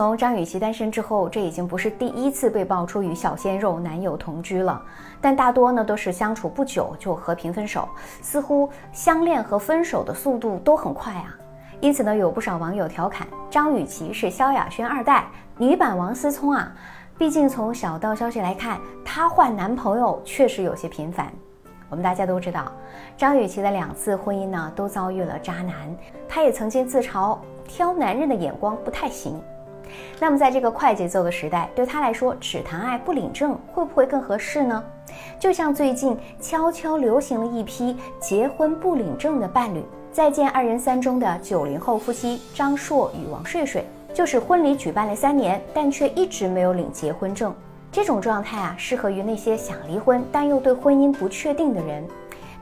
从张雨绮单身之后，这已经不是第一次被爆出与小鲜肉男友同居了，但大多呢都是相处不久就和平分手，似乎相恋和分手的速度都很快啊。因此呢，有不少网友调侃张雨绮是萧亚轩二代，女版王思聪啊。毕竟从小道消息来看，她换男朋友确实有些频繁。我们大家都知道，张雨绮的两次婚姻呢都遭遇了渣男，她也曾经自嘲挑男人的眼光不太行。那么，在这个快节奏的时代，对他来说，只谈爱不领证会不会更合适呢？就像最近悄悄流行了一批结婚不领证的伴侣，《再见二人三》中的九零后夫妻张硕与王睡睡，就是婚礼举办了三年，但却一直没有领结婚证。这种状态啊，适合于那些想离婚但又对婚姻不确定的人。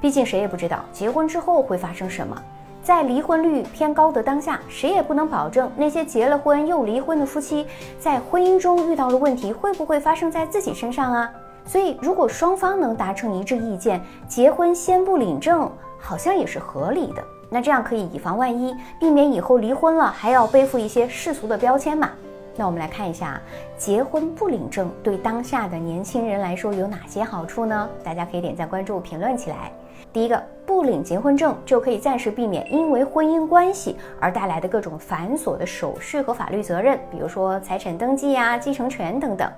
毕竟谁也不知道结婚之后会发生什么。在离婚率偏高的当下，谁也不能保证那些结了婚又离婚的夫妻在婚姻中遇到了问题会不会发生在自己身上啊？所以，如果双方能达成一致意见，结婚先不领证，好像也是合理的。那这样可以以防万一，避免以后离婚了还要背负一些世俗的标签嘛？那我们来看一下，结婚不领证对当下的年轻人来说有哪些好处呢？大家可以点赞、关注、评论起来。第一个，不领结婚证就可以暂时避免因为婚姻关系而带来的各种繁琐的手续和法律责任，比如说财产登记呀、继承权等等。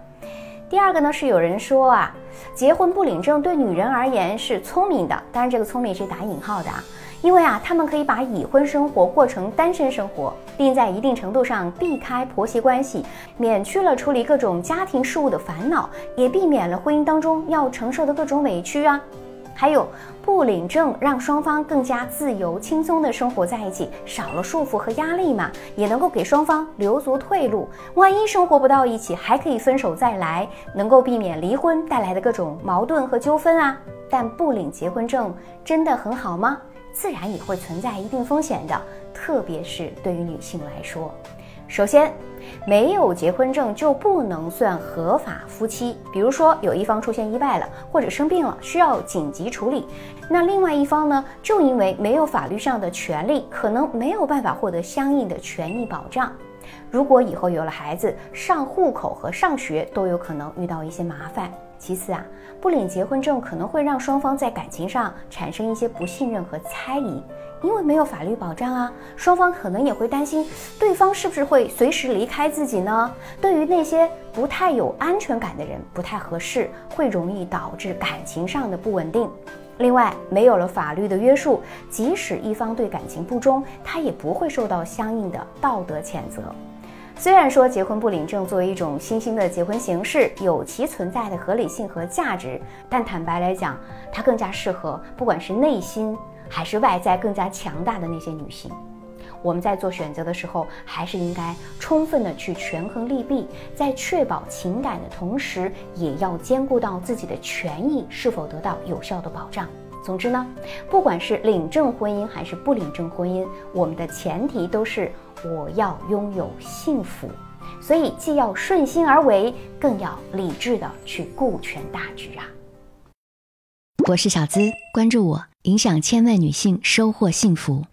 第二个呢，是有人说啊，结婚不领证对女人而言是聪明的，当然这个聪明是打引号的啊，因为啊，他们可以把已婚生活过成单身生活，并在一定程度上避开婆媳关系，免去了处理各种家庭事务的烦恼，也避免了婚姻当中要承受的各种委屈啊。还有不领证，让双方更加自由轻松地生活在一起，少了束缚和压力嘛，也能够给双方留足退路。万一生活不到一起，还可以分手再来，能够避免离婚带来的各种矛盾和纠纷啊。但不领结婚证真的很好吗？自然也会存在一定风险的，特别是对于女性来说。首先，没有结婚证就不能算合法夫妻。比如说，有一方出现意外了，或者生病了，需要紧急处理，那另外一方呢，就因为没有法律上的权利，可能没有办法获得相应的权益保障。如果以后有了孩子，上户口和上学都有可能遇到一些麻烦。其次啊，不领结婚证可能会让双方在感情上产生一些不信任和猜疑。因为没有法律保障啊，双方可能也会担心对方是不是会随时离开自己呢？对于那些不太有安全感的人，不太合适，会容易导致感情上的不稳定。另外，没有了法律的约束，即使一方对感情不忠，他也不会受到相应的道德谴责。虽然说结婚不领证作为一种新兴的结婚形式，有其存在的合理性和价值，但坦白来讲，它更加适合不管是内心。还是外在更加强大的那些女性，我们在做选择的时候，还是应该充分的去权衡利弊，在确保情感的同时，也要兼顾到自己的权益是否得到有效的保障。总之呢，不管是领证婚姻还是不领证婚姻，我们的前提都是我要拥有幸福，所以既要顺心而为，更要理智的去顾全大局啊。我是小资，关注我。影响千万女性，收获幸福。